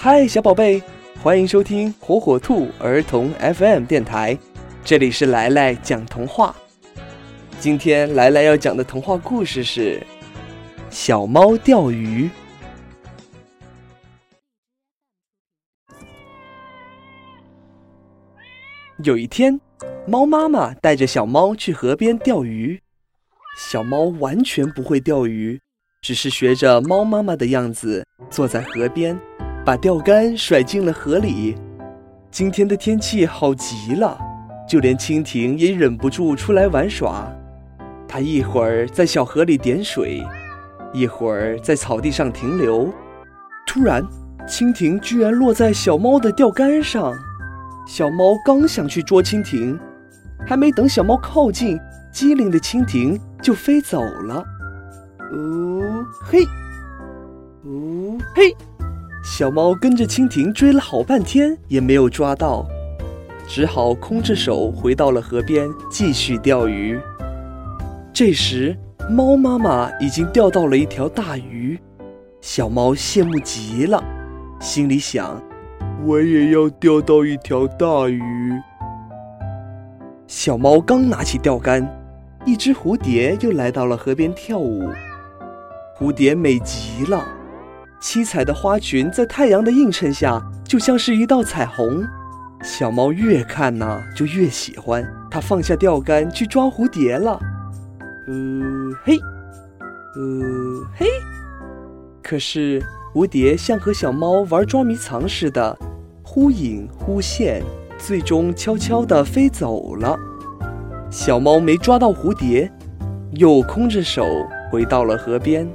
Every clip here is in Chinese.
嗨，小宝贝，欢迎收听火火兔儿童 FM 电台，这里是来来讲童话。今天来来要讲的童话故事是《小猫钓鱼》。有一天，猫妈妈带着小猫去河边钓鱼。小猫完全不会钓鱼，只是学着猫妈妈的样子坐在河边，把钓竿甩进了河里。今天的天气好极了，就连蜻蜓也忍不住出来玩耍。它一会儿在小河里点水，一会儿在草地上停留。突然，蜻蜓居然落在小猫的钓竿上。小猫刚想去捉蜻蜓，还没等小猫靠近。机灵的蜻蜓就飞走了。呜嘿，呜嘿，小猫跟着蜻蜓追了好半天，也没有抓到，只好空着手回到了河边继续钓鱼。这时，猫妈妈已经钓到了一条大鱼，小猫羡慕极了，心里想：我也要钓到一条大鱼。小猫刚拿起钓竿。一只蝴蝶又来到了河边跳舞，蝴蝶美极了，七彩的花裙在太阳的映衬下，就像是一道彩虹。小猫越看呢，就越喜欢，它放下钓竿去抓蝴蝶了。呃嘿，呃嘿，可是蝴蝶像和小猫玩捉迷藏似的，忽隐忽现，最终悄悄地飞走了。小猫没抓到蝴蝶，又空着手回到了河边。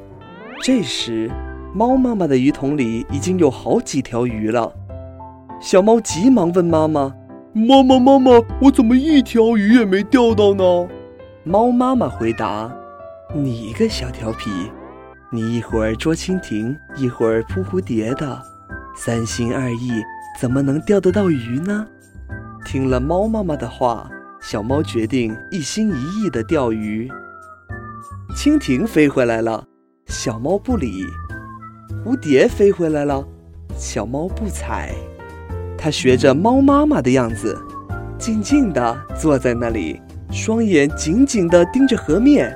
这时，猫妈妈的鱼桶里已经有好几条鱼了。小猫急忙问妈妈：“妈妈，妈妈，我怎么一条鱼也没钓到呢？”猫妈妈回答：“你一个小调皮，你一会儿捉蜻蜓，一会儿扑蝴蝶的，三心二意，怎么能钓得到鱼呢？”听了猫妈妈的话。小猫决定一心一意的钓鱼。蜻蜓飞回来了，小猫不理；蝴蝶飞回来了，小猫不睬。它学着猫妈妈的样子，静静地坐在那里，双眼紧紧地盯着河面。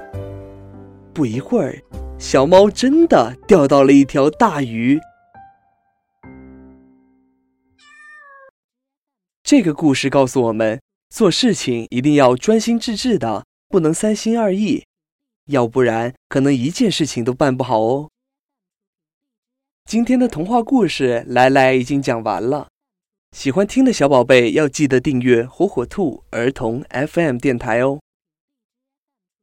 不一会儿，小猫真的钓到了一条大鱼。这个故事告诉我们。做事情一定要专心致志的，不能三心二意，要不然可能一件事情都办不好哦。今天的童话故事来来已经讲完了，喜欢听的小宝贝要记得订阅火火兔儿童 FM 电台哦。